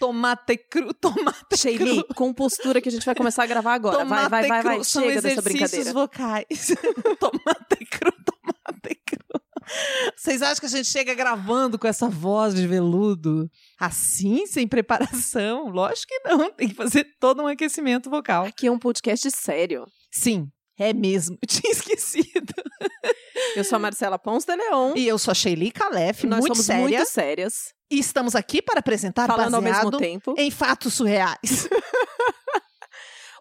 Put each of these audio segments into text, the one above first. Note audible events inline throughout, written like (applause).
tomate cru, (laughs) tomate Sheili, cru. com postura que a gente vai começar a gravar agora. Vai, vai, vai, vai. cru. São Chega dessa brincadeira. vocais. (laughs) tomate cru, tomate cru. Vocês acham que a gente chega gravando com essa voz de veludo? Assim, sem preparação? Lógico que não. Tem que fazer todo um aquecimento vocal. Aqui é um podcast sério. Sim, é mesmo. Eu (laughs) tinha esquecido. Eu sou a Marcela Pons de Leon. E eu sou a Sheili Calef, nós muito somos séria. muito sérias. E estamos aqui para apresentar falando ao mesmo tempo. em fatos surreais. (laughs)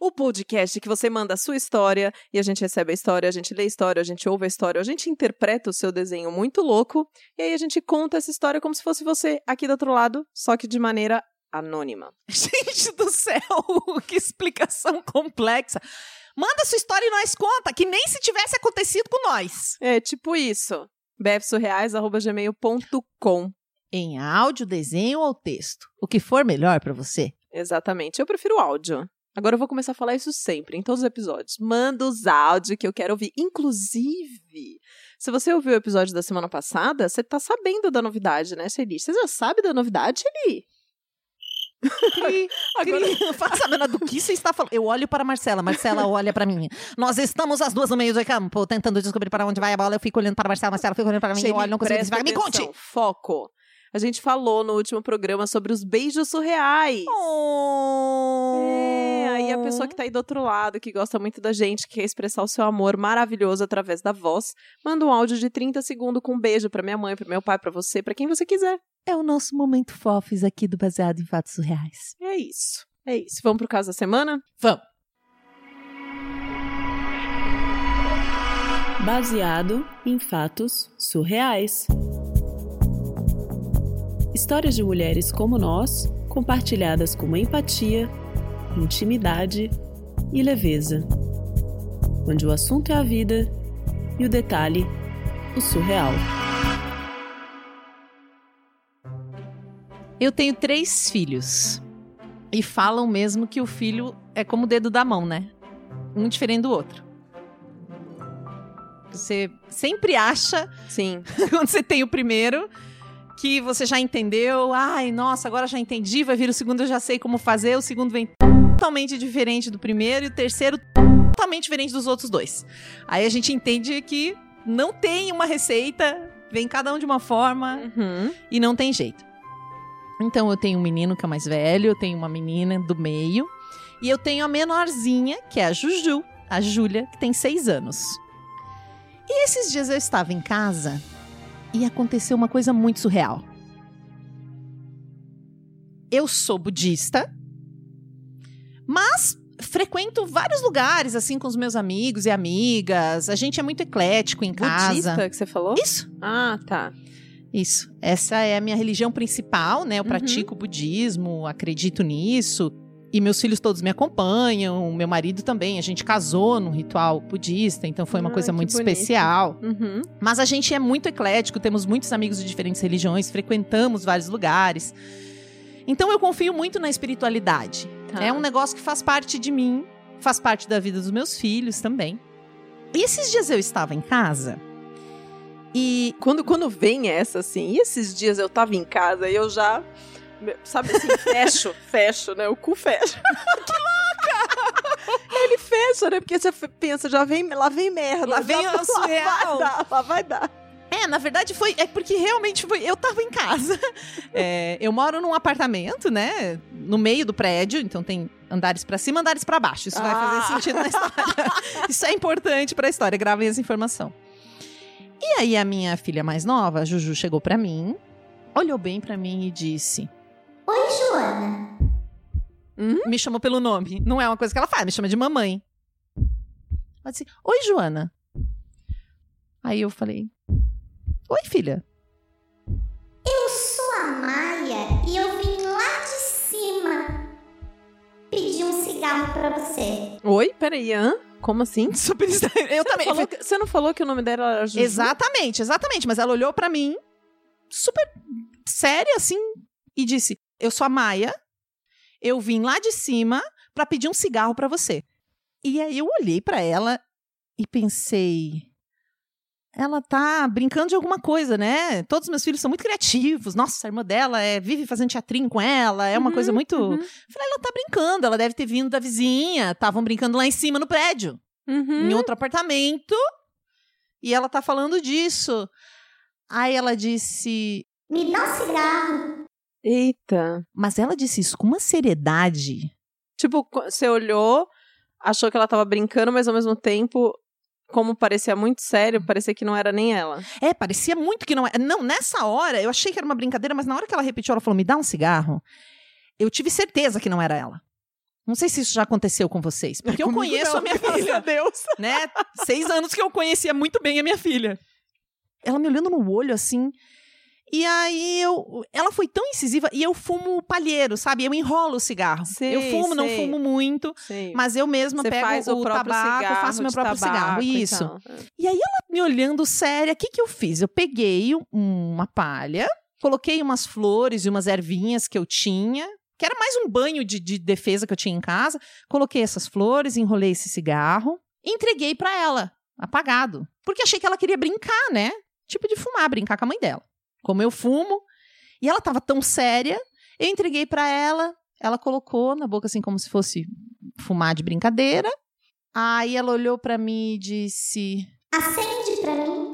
O podcast que você manda a sua história e a gente recebe a história, a gente lê a história, a gente ouve a história, a gente interpreta o seu desenho muito louco e aí a gente conta essa história como se fosse você aqui do outro lado, só que de maneira anônima. (laughs) Gente do céu, (laughs) que explicação complexa. Manda sua história e nós conta, que nem se tivesse acontecido com nós. É tipo isso. bfsurreais.gmail.com Em áudio, desenho ou texto. O que for melhor para você. Exatamente. Eu prefiro áudio. Agora eu vou começar a falar isso sempre, em todos os episódios. Manda os áudios que eu quero ouvir. Inclusive, se você ouviu o episódio da semana passada, você tá sabendo da novidade, né, Shelly? Você já sabe da novidade, Shelly? (laughs) Agora, Fala, sabendo do que você está falando. Eu olho para a Marcela, Marcela olha para mim. Nós estamos as duas no meio do campo, tentando descobrir para onde vai a bola. Eu fico olhando para a Marcela, Marcela fica olhando para mim. Eu olho, não consigo desviar. Me conte! Foco. A gente falou no último programa sobre os beijos surreais. Oh. É, aí a pessoa que tá aí do outro lado, que gosta muito da gente, que quer expressar o seu amor maravilhoso através da voz, manda um áudio de 30 segundos com um beijo pra minha mãe, pro meu pai, pra você, pra quem você quiser. É o nosso momento fofes aqui do Baseado em Fatos Surreais. É isso. É isso. Vamos pro caso da semana? Vamos. Baseado em fatos surreais. Histórias de mulheres como nós, compartilhadas com empatia, intimidade e leveza. Onde o assunto é a vida e o detalhe, o surreal. Eu tenho três filhos. E falam mesmo que o filho é como o dedo da mão, né? Um diferente do outro. Você sempre acha, Sim. (laughs) quando você tem o primeiro, que você já entendeu. Ai, nossa, agora já entendi. Vai vir o segundo, eu já sei como fazer. O segundo vem totalmente diferente do primeiro. E o terceiro, totalmente diferente dos outros dois. Aí a gente entende que não tem uma receita, vem cada um de uma forma Uhum. e não tem jeito. Então eu tenho um menino que é mais velho, eu tenho uma menina do meio e eu tenho a menorzinha, que é a Juju, a Júlia, que tem seis anos. E esses dias eu estava em casa e aconteceu uma coisa muito surreal. Eu sou budista, mas frequento vários lugares assim com os meus amigos e amigas. A gente é muito eclético em casa. Budista que você falou? Isso. Ah, tá. Isso. Essa é a minha religião principal, né? Eu Uhum. pratico budismo, acredito nisso. E meus filhos todos me acompanham, meu marido também. A gente casou num ritual budista, então foi uma Ah, coisa muito bonito. especial. Uhum. Mas a gente é muito eclético, temos muitos amigos de diferentes religiões, frequentamos vários lugares. Então eu confio muito na espiritualidade. Tá. É um negócio que faz parte de mim, faz parte da vida dos meus filhos também. E esses dias eu estava em casa e Quando, quando vem essa, assim, e esses dias eu tava em casa e eu já, sabe assim, (laughs) fecho, fecho, né? O cu fecha. (laughs) que louca! Ele fecha, né? Porque você pensa, já vem, lá vem merda. Lá vem já, o surreal. Lá vai dar, lá vai dar. É, na verdade foi. É porque realmente foi. Eu tava em casa. (laughs) É, eu moro num apartamento, né? No meio do prédio, então tem andares pra cima, andares pra baixo. Isso vai Ah. fazer sentido na história. Isso é importante pra história. Gravem essa informação. E aí a minha filha mais nova, a Juju, chegou pra mim, olhou bem pra mim e disse: Oi, Joana. me chamou pelo nome. Não é uma coisa que ela faz, me chama de mamãe. Ela disse: Oi, Joana. Aí eu falei: Oi, filha. Eu sou a Maia e eu vim lá de cima pedir um cigarro pra você. Oi, peraí, hã? Como assim? (laughs) Super estranho. Eu Você também. Não falou você não falou que o nome dela era Juju? Exatamente, exatamente. Mas ela olhou pra mim, super séria, assim, e disse: Eu sou a Maia, eu vim lá de cima pra pedir um cigarro pra você. E aí eu olhei pra ela e pensei: ela tá brincando de alguma coisa, né? Todos os meus filhos são muito criativos. Nossa, a irmã dela é, vive fazendo teatrinho com ela, é uma Uhum, coisa muito. uhum. Falei, ela tá brincando, ela deve ter vindo da vizinha, estavam brincando lá em cima no prédio, Uhum. em outro apartamento, e ela tá falando disso. Aí ela disse. Me dá um cigarro. Eita. Mas ela disse isso com uma seriedade. Tipo, você olhou, achou que ela tava brincando, mas ao mesmo tempo, como parecia muito sério, parecia que não era nem ela. É, parecia muito que não é. Não, nessa hora, eu achei que era uma brincadeira, mas na hora que ela repetiu, ela falou: me dá um cigarro. Eu tive certeza que não era ela. Não sei se isso já aconteceu com vocês, porque eu Comigo conheço não, a minha filha. a Deus. né? Seis anos que eu conhecia muito bem a minha filha. Ela me olhando no olho assim. E aí eu. Ela foi tão incisiva e eu fumo palheiro, sabe? Eu enrolo o cigarro. Sei, eu fumo, não fumo muito, Sei. mas eu mesma Você pego o, o próprio tabaco, cigarro faço meu próprio cigarro. tabaco e Isso. tal. E aí ela me olhando séria, o que, que eu fiz? Eu peguei um- uma palha, coloquei umas flores e umas ervinhas que eu tinha, que era mais um banho de, de defesa que eu tinha em casa. Coloquei essas flores, enrolei esse cigarro, e entreguei pra ela, apagado. Porque achei que ela queria brincar, né? Tipo de fumar, brincar com a mãe dela. Como eu fumo, e ela tava tão séria, eu entreguei pra ela, ela colocou na boca assim como se fosse fumar de brincadeira. Aí ela olhou pra mim e disse: Acende pra mim.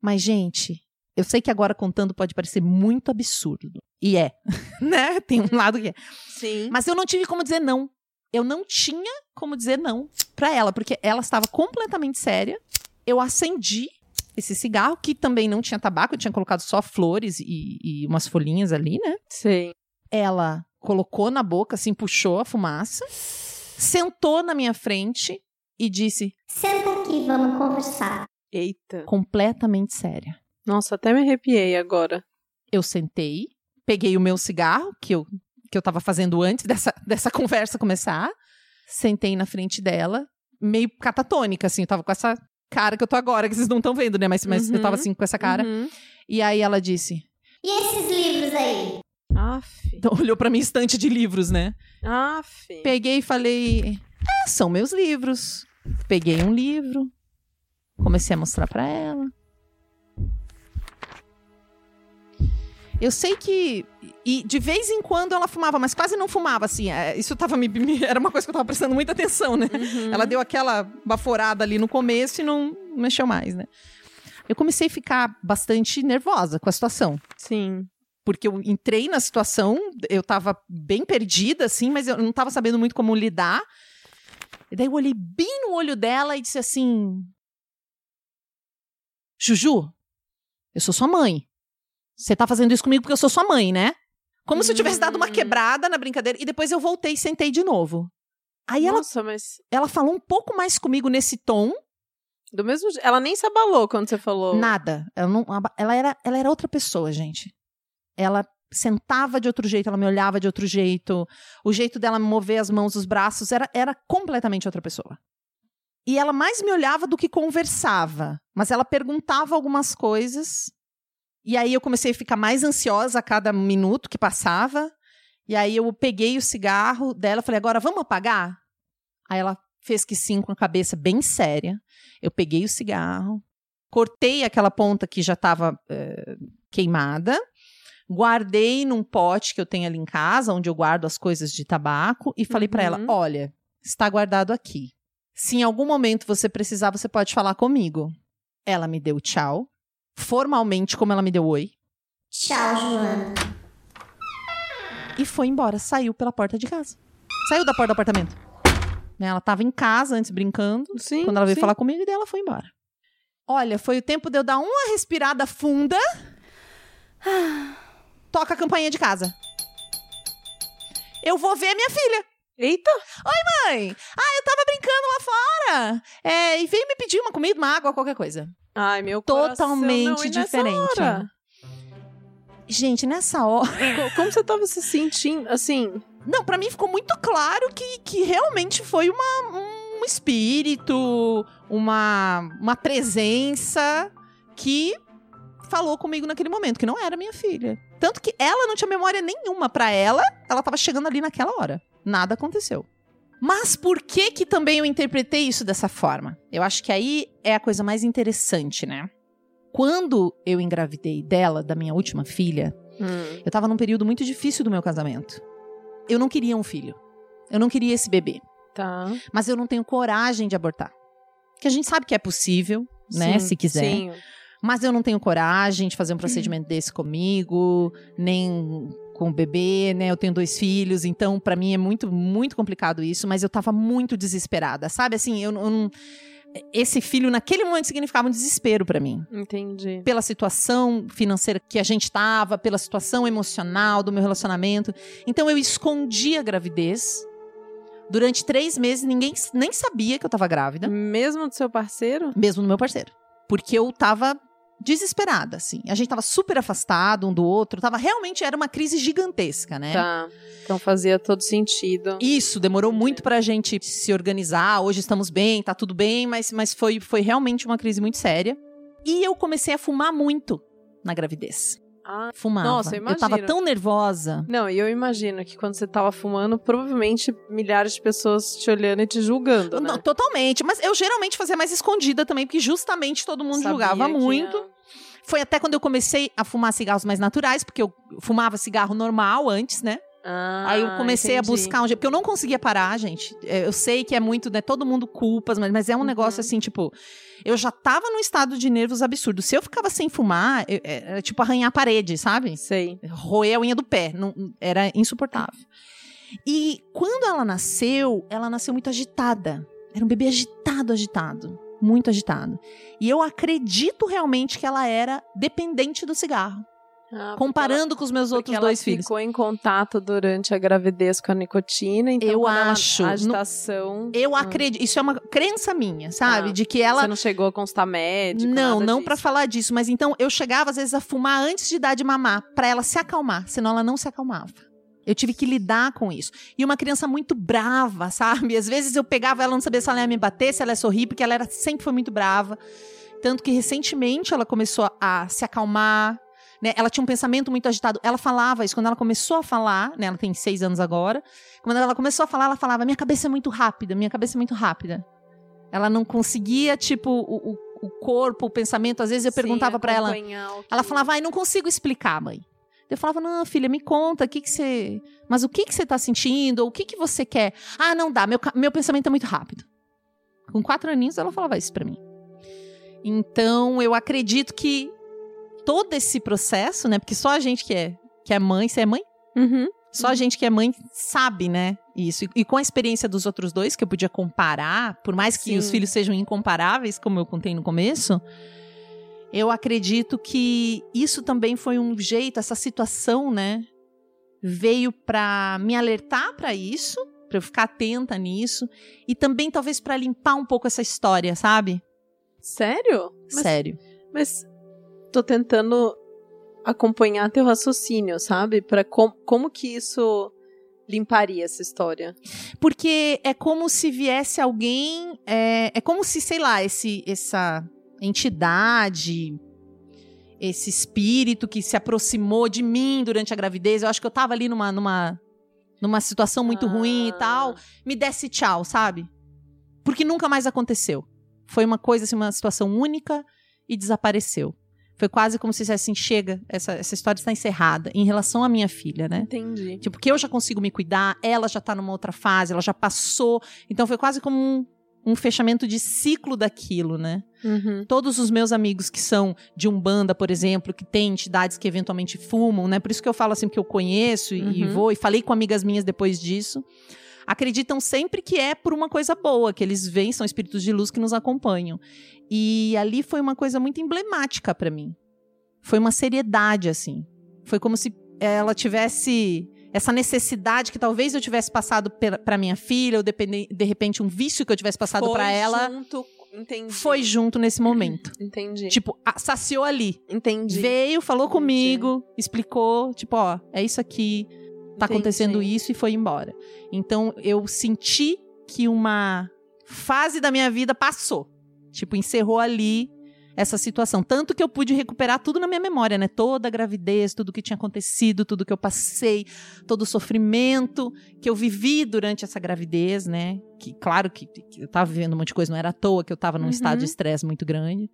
mas, gente, eu sei que agora contando pode parecer muito absurdo. E é, (laughs) né? Tem um lado que é. Sim. Mas eu não tive como dizer não. Eu não tinha como dizer não pra ela, porque ela estava completamente séria. Eu acendi esse cigarro, que também não tinha tabaco, eu tinha colocado só flores e, e umas folhinhas ali, né? Sei. Ela colocou na boca, assim, puxou a fumaça, sentou na minha frente e disse, Senta aqui, vamos conversar. Eita. completamente séria. Nossa, até me arrepiei agora. eu sentei, peguei o meu cigarro, que eu, que eu tava fazendo antes dessa, (laughs) dessa conversa começar, sentei na frente dela, meio catatônica, assim, eu tava com essa cara que eu tô agora, que vocês não estão vendo, né? Mas, mas eu tava Uhum. assim, com essa cara. Uhum. E aí ela disse, E esses livros aí? Aff. então, (laughs) olhou pra minha estante de livros, né? Aff. Peguei e falei, é, são meus livros. Peguei um livro, comecei a mostrar pra ela. Eu sei que. E de vez em quando ela fumava, mas quase não fumava, assim. é, Isso tava me, me- Era uma coisa que eu tava prestando muita atenção, né? Uhum. Ela deu aquela baforada ali no começo e não mexeu mais, né? Eu comecei a ficar bastante nervosa com a situação. Sim. Porque eu entrei na situação, eu tava bem perdida, assim, mas eu não tava sabendo muito como lidar. E daí eu olhei bem no olho dela e disse assim: Juju, eu sou sua mãe. Você tá fazendo isso comigo porque eu sou sua mãe, né? Como se eu tivesse dado uma Hum. quebrada na brincadeira. E depois eu voltei e sentei de novo. Aí ela, Nossa, mas ela falou um pouco mais comigo nesse tom. do mesmo jeito. Ela nem se abalou quando você falou. Nada. Ela, não, ela, era, ela era outra pessoa, gente. Ela sentava de outro jeito, ela me olhava de outro jeito. O jeito dela mover as mãos, os braços, era, era completamente outra pessoa. E ela mais me olhava do que conversava. Mas ela perguntava algumas coisas. E aí eu comecei a ficar mais ansiosa a cada minuto que passava. E aí eu peguei o cigarro dela falei, agora vamos apagar? Aí ela fez que sim, com a cabeça bem séria. Eu peguei o cigarro, cortei aquela ponta que já estava queimada, guardei num pote que eu tenho ali em casa, onde eu guardo as coisas de tabaco, e falei pra ela: Uhum. olha, está guardado aqui. Se em algum momento você precisar, você pode falar comigo. Ela me deu tchau, formalmente, como ela me deu oi, Tchau, Joana. e foi embora. Saiu pela porta de casa. Saiu da porta do apartamento. Né, Ela estava em casa antes brincando. Sim. Quando ela veio sim. falar comigo, e daí ela foi embora. Olha, foi o tempo de eu dar uma respirada funda. Toca a campainha de casa. Eu vou ver minha filha. Eita! Mãe, ah, eu tava brincando lá fora. É, e veio me pedir uma comida, uma água, qualquer coisa. Ai, meu. Totalmente diferente. hora? Gente, nessa hora. (laughs) Co- Como você tava se sentindo, assim... Não, pra mim ficou muito claro que, que realmente foi uma, um espírito, uma, uma presença que falou comigo naquele momento, que não era minha filha. Tanto que ela não tinha memória nenhuma pra ela, ela tava chegando ali naquela hora. Nada aconteceu. Mas por que que também eu interpretei isso dessa forma? Eu acho que aí é a coisa mais interessante, né? Quando eu engravidei dela, da minha última filha, Hum. eu tava num período muito difícil do meu casamento. Eu não queria um filho. Eu não queria esse bebê. Tá. Mas eu não tenho coragem de abortar. Que a gente sabe que é possível, né? Sim, se quiser. Sim. Mas eu não tenho coragem de fazer um procedimento desse comigo, nem com o bebê, né? Eu tenho dois filhos, então pra mim é muito, muito complicado isso, mas eu tava muito desesperada, sabe? Assim, eu, eu não. Esse filho, naquele momento, significava um desespero pra mim. Entendi. Pela situação financeira que a gente tava, pela situação emocional do meu relacionamento. Então eu escondi a gravidez. Durante três meses, ninguém nem sabia que eu tava grávida Mesmo do seu parceiro? mesmo no meu parceiro. Porque eu tava desesperada, assim. A gente tava super afastado um do outro, tava realmente era uma crise gigantesca, né? Tá. Então fazia todo sentido. Isso demorou muito pra gente se organizar. Hoje estamos bem, tá tudo bem, mas, mas foi, foi realmente uma crise muito séria. E eu comecei a fumar muito na gravidez. Ah. Fumava. Nossa, eu tava imagino. tão nervosa. Não, e eu imagino que quando você tava fumando, provavelmente milhares de pessoas te olhando e te julgando, né? Não, totalmente. Mas eu geralmente fazia mais escondida também, porque justamente todo mundo Sabia julgava muito. Foi até quando eu comecei a fumar cigarros mais naturais, porque eu fumava cigarro normal antes, né? Ah, Aí eu comecei entendi. a buscar um jeito, porque eu não conseguia parar, gente. É, Eu sei que é muito, né? Todo mundo culpas, mas, mas é um Uhum. negócio assim, tipo, eu já tava num estado de nervos absurdo. Se eu ficava sem fumar, eu- é- era tipo arranhar a parede, sabe? Sei. Roer a unha do pé. Não, era insuportável. E quando ela nasceu, ela nasceu muito agitada. Era um bebê agitado, agitado. Muito agitado. E eu acredito realmente que ela era dependente do cigarro. Ah, comparando com os meus outros dois filhos. ficou em contato durante a gravidez com a nicotina, então Eu acho. a agitação. Eu Ah. acredito. Isso é uma crença minha, sabe? Ah. De que ela. Você não chegou a constar médico? não, não pra falar disso, mas então eu chegava às vezes a fumar antes de dar de mamar, pra ela se acalmar, senão ela não se acalmava. Eu tive que lidar com isso. E uma criança muito brava, sabe? Às vezes eu pegava ela, não sabia se ela ia me bater, se ela ia sorrir, porque ela era, sempre foi muito brava. Tanto que recentemente ela começou a se acalmar, né? Ela tinha um pensamento muito agitado. Ela falava isso quando ela começou a falar, né? Ela tem seis anos agora. Quando ela começou a falar, ela falava: Minha cabeça é muito rápida, minha cabeça é muito rápida. Ela não conseguia, tipo, o, o- o corpo, o pensamento. Às vezes eu Sim, perguntava pra ela. que- Ela falava, ai, não consigo explicar, mãe. Eu falava, não, filha, me conta, o que que você... Mas o que que você tá sentindo? Ou o que que você quer? Ah, não dá, meu, meu pensamento é muito rápido. Com quatro aninhos, ela falava isso pra mim. Então, eu acredito que todo esse processo, né? Porque só a gente que é, que é mãe, você é mãe? Uhum. Só a gente que é mãe sabe, né? Isso. E, e com a experiência dos outros dois, que eu podia comparar, por mais que Sim. os filhos sejam incomparáveis, como eu contei no começo, eu acredito que isso também foi um jeito, essa situação, né? Veio pra me alertar pra isso, pra eu ficar atenta nisso, e também talvez pra limpar um pouco essa história, sabe? Sério? Mas, Sério. mas tô tentando acompanhar teu raciocínio, sabe? Para com, como que isso limparia essa história? Porque é como se viesse alguém. É, é como se, sei lá, esse, essa entidade, esse espírito que se aproximou de mim durante a gravidez. Eu acho que eu tava ali numa, numa, numa situação muito ruim e Ah. tal. Me desse tchau, sabe? Porque nunca mais aconteceu. Foi uma coisa, assim, uma situação única e desapareceu. Foi quase como se dissesse assim: chega, essa, essa história está encerrada. Em relação à minha filha, né? Entendi. Tipo, que eu já consigo me cuidar, ela já tá numa outra fase, ela já passou. Então foi quase como um, um fechamento de ciclo daquilo, né? Uhum. Todos os meus amigos que são de Umbanda, por exemplo, que têm entidades que eventualmente fumam, né? Por isso que eu falo assim que eu conheço e, e Uhum. vou, e falei com amigas minhas depois disso. Acreditam sempre que é por uma coisa boa, que eles vêm, são espíritos de luz que nos acompanham. E ali foi uma coisa muito emblemática pra mim. Foi uma seriedade, assim. Foi como se ela tivesse essa necessidade que talvez eu tivesse passado pra minha filha, ou depende- de repente um vício que eu tivesse passado pra ela, Junto, entendi. foi junto nesse (clears throat) momento. Entendi. Tipo, saciou ali. entendi. Veio, falou comigo, explicou, tipo, ó, é isso aqui, tá Entendi. acontecendo isso e foi embora. Então eu senti que uma fase da minha vida passou. Tipo, encerrou ali essa situação. Tanto que eu pude recuperar tudo na minha memória, né? Toda a gravidez, tudo que tinha acontecido, tudo que eu passei, todo o sofrimento que eu vivi durante essa gravidez, né? Que, claro que, que eu tava vivendo um monte de coisa, não era à toa que eu tava num Uhum. estado de estresse muito grande.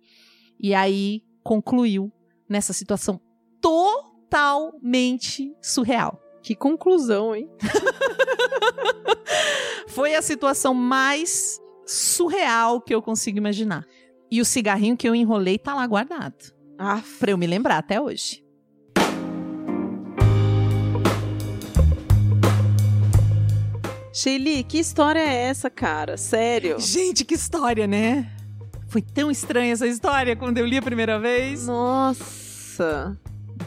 E aí concluiu nessa situação totalmente surreal. Que conclusão, hein? (laughs) Foi a situação mais surreal que eu consigo imaginar. E o cigarrinho que eu enrolei tá lá guardado. Ah, Pra eu me lembrar até hoje. Sheili, que história é essa, cara? Sério? Gente, que história, né? Foi tão estranha essa história quando eu li a primeira vez. Nossa.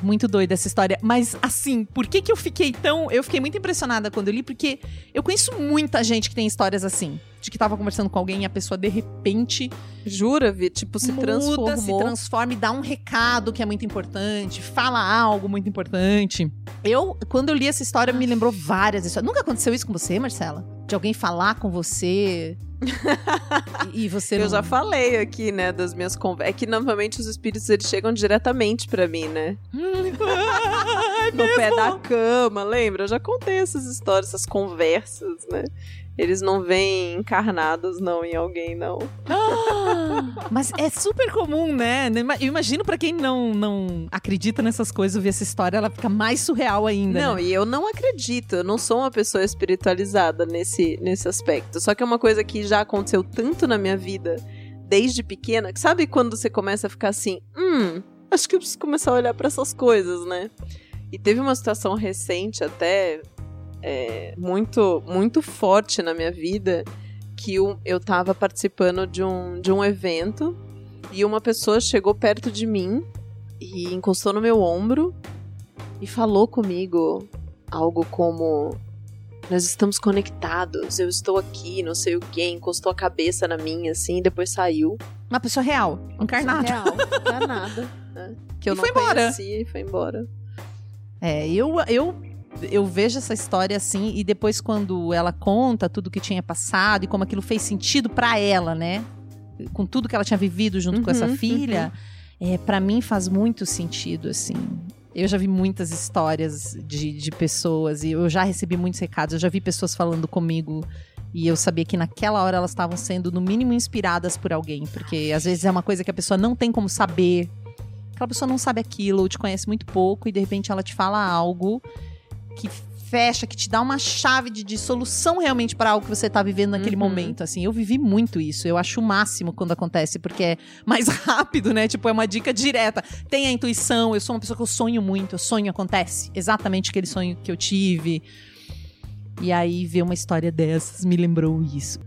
Muito doida essa história. Mas, assim, por que que eu fiquei tão... Eu fiquei muito impressionada quando eu li, porque eu conheço muita gente que tem histórias assim. De que tava conversando com alguém e a pessoa, de repente, Jura, Vi? Tipo, se muda, transformou. se transforma e dá um recado que é muito importante, fala algo muito importante. Eu, quando eu li essa história, me lembrou várias histórias. Nunca aconteceu isso com você, Marcela? De alguém falar com você e, você (laughs) Eu não... já falei aqui, né, das minhas conversas. É que normalmente os espíritos eles chegam diretamente pra mim, né? (laughs) No pé mesmo? da cama, lembra? Eu já contei essas histórias, essas conversas, né? Eles não vêm encarnados, não, em alguém, não. Ah, (gasps) Mas é super comum, né? Eu imagino pra quem não, não acredita nessas coisas, ouvir essa história, ela fica mais surreal ainda. Não, né? e eu não acredito, eu não sou uma pessoa espiritualizada nesse, nesse aspecto. Só que é uma coisa que já aconteceu tanto na minha vida, desde pequena, que sabe quando você começa a ficar assim, hum, acho que eu preciso começar a olhar pra essas coisas, né? E teve uma situação recente até, é, muito, muito forte na minha vida, que eu, eu tava participando de um, de um evento e uma pessoa chegou perto de mim e encostou no meu ombro e falou comigo algo como nós estamos conectados, eu estou aqui, não sei o que, encostou a cabeça na minha assim, e depois saiu. Uma pessoa real, encarnada. Real, encarnada. né? (laughs) Que eu E não foi embora. conhecia e foi embora. É, eu, eu, eu vejo essa história assim, e depois quando ela conta tudo que tinha passado e como aquilo fez sentido pra ela, né? Com tudo que ela tinha vivido junto com essa Uhum, filha, é, para mim faz muito sentido, assim. Eu já vi muitas histórias de, de pessoas e eu já recebi muitos recados. Eu já vi pessoas falando comigo e eu sabia que naquela hora elas estavam sendo, no mínimo, inspiradas por alguém. Porque às vezes é uma coisa que a pessoa não tem como saber. Aquela pessoa não sabe aquilo, ou te conhece muito pouco e de repente ela te fala algo que fecha, que te dá uma chave de, de solução realmente para algo que você tá vivendo naquele Uhum. momento. Assim, eu vivi muito isso. Eu acho o máximo quando acontece, porque é mais (laughs) rápido, né? Tipo, é uma dica direta. Tem a intuição, eu sou uma pessoa que eu sonho muito, eu sonho acontece. Exatamente aquele sonho que eu tive. E aí ver uma história dessas me lembrou isso.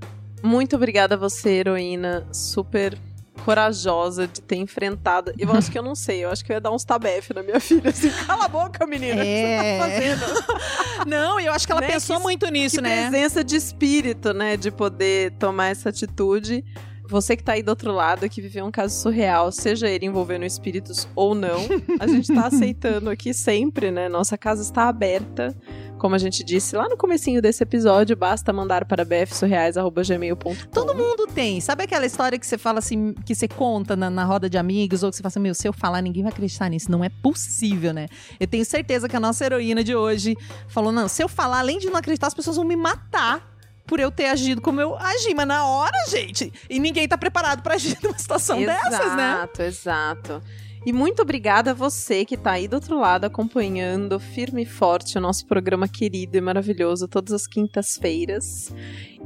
Muito obrigada a você, heroína, super corajosa de ter enfrentado. Eu acho que eu não sei, eu acho que eu ia dar uns tabef na minha (laughs) filha, assim, cala a boca, menina, o que você tá fazendo? (laughs) Não, eu acho que ela Né, pensou que- muito nisso, né? presença de espírito, né? De poder tomar essa atitude. Você que tá aí do outro lado, que viveu um caso surreal, seja ele envolvendo espíritos ou não, a gente tá (laughs) aceitando aqui sempre, né? Nossa casa está aberta. Como a gente disse lá no comecinho desse episódio, basta mandar para bfsurreais.gmail.com. Todo mundo tem. Sabe aquela história que você fala assim, que você conta na, na roda de amigos, ou que você fala assim, meu, se eu falar, ninguém vai acreditar nisso. Não é possível, né? Eu tenho certeza que a nossa heroína de hoje falou: não, se eu falar, além de não acreditar, as pessoas vão me matar. Por eu ter agido como eu agi, mas na hora, gente, e ninguém tá preparado pra agir (laughs) numa situação dessas, né? Exato, exato. E muito obrigada a você que tá aí do outro lado acompanhando firme e forte o nosso programa querido e maravilhoso todas as quintas-feiras.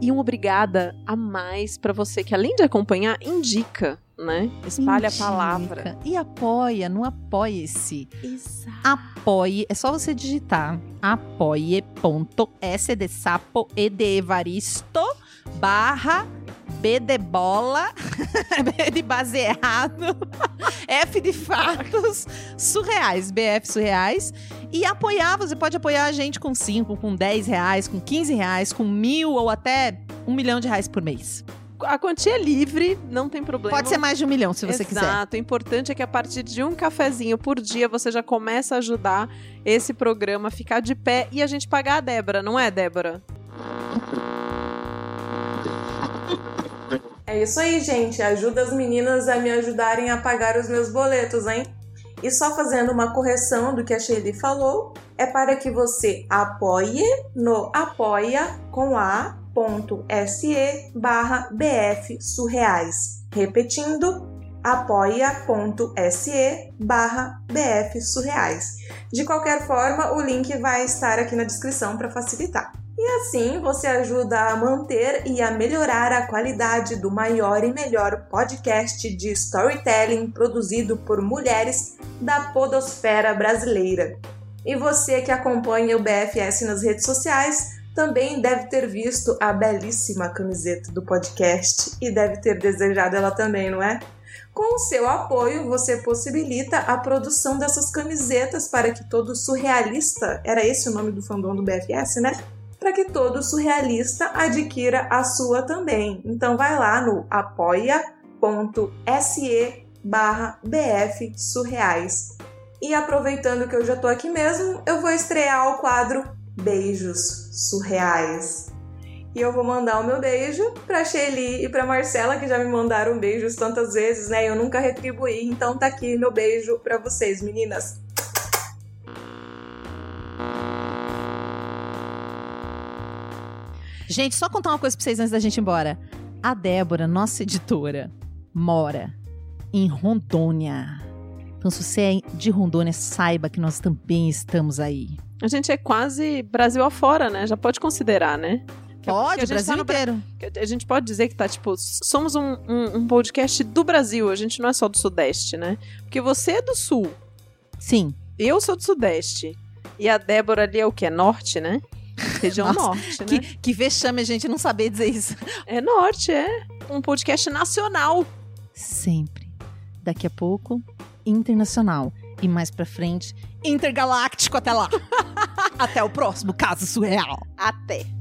E um obrigada a mais pra você que além de acompanhar, indica, né? Espalha a palavra. Indica. E apoia, não apoie-se. Exato. apoie, é só você digitar apoie.s de sapo e de evaristo barra B de bola, (laughs) B de baseado, (laughs) F de fatos, surreais, BF surreais. E apoiar, você pode apoiar a gente com 5, com 10 reais, com 15 reais, com mil ou até um milhão de reais por mês. A quantia é livre, não tem problema. Pode ser mais de um milhão, se você quiser. Exato. O importante é que a partir de um cafezinho por dia você já começa a ajudar esse programa a ficar de pé e a gente pagar a Débora, não é, Débora? É isso aí, gente. Ajuda as meninas a me ajudarem a pagar os meus boletos, hein? E só fazendo uma correção do que a Shelly falou, é para que você apoie no apoia com a.se barra bf surreais. Repetindo, apoia.se barra bfsurreais. De qualquer forma, o link vai estar aqui na descrição para facilitar. E assim você ajuda a manter e a melhorar a qualidade do maior e melhor podcast de storytelling produzido por mulheres da podosfera brasileira. E você que acompanha o BFS nas redes sociais também deve ter visto a belíssima camiseta do podcast e deve ter desejado ela também, não é? Com o seu apoio, você possibilita a produção dessas camisetas para que todo surrealista, era esse o nome do fandom do BFS, né? Para que todo surrealista adquira a sua também. Então vai lá no apoia.se barra BF Surreais. E aproveitando que eu já tô aqui mesmo, eu vou estrear o quadro Beijos Surreais. E eu vou mandar o meu beijo para Shelly e para Marcela, que já me mandaram beijos tantas vezes, né? Eu nunca retribuí, então tá aqui meu beijo para vocês, meninas. Gente, só contar uma coisa pra vocês antes da gente ir embora. A Débora, nossa editora, mora em Rondônia. Então, se você é de Rondônia, saiba que nós também estamos aí. A gente é quase Brasil afora, né? Já pode considerar, né? Pode, Brasil tá inteiro. A gente pode dizer que tá, tipo, somos um, um, um, podcast do Brasil, a gente não é só do Sudeste, né? Porque você é do Sul. Sim. Eu sou do Sudeste. E a Débora ali é o que? É Norte, né? Região Nossa, Norte, né? Que, que vexame a gente não saber dizer isso. É Norte, é. Um podcast nacional. Sempre. Daqui a pouco, internacional. E mais pra frente, intergaláctico até lá. (laughs) até o próximo caso surreal. Até.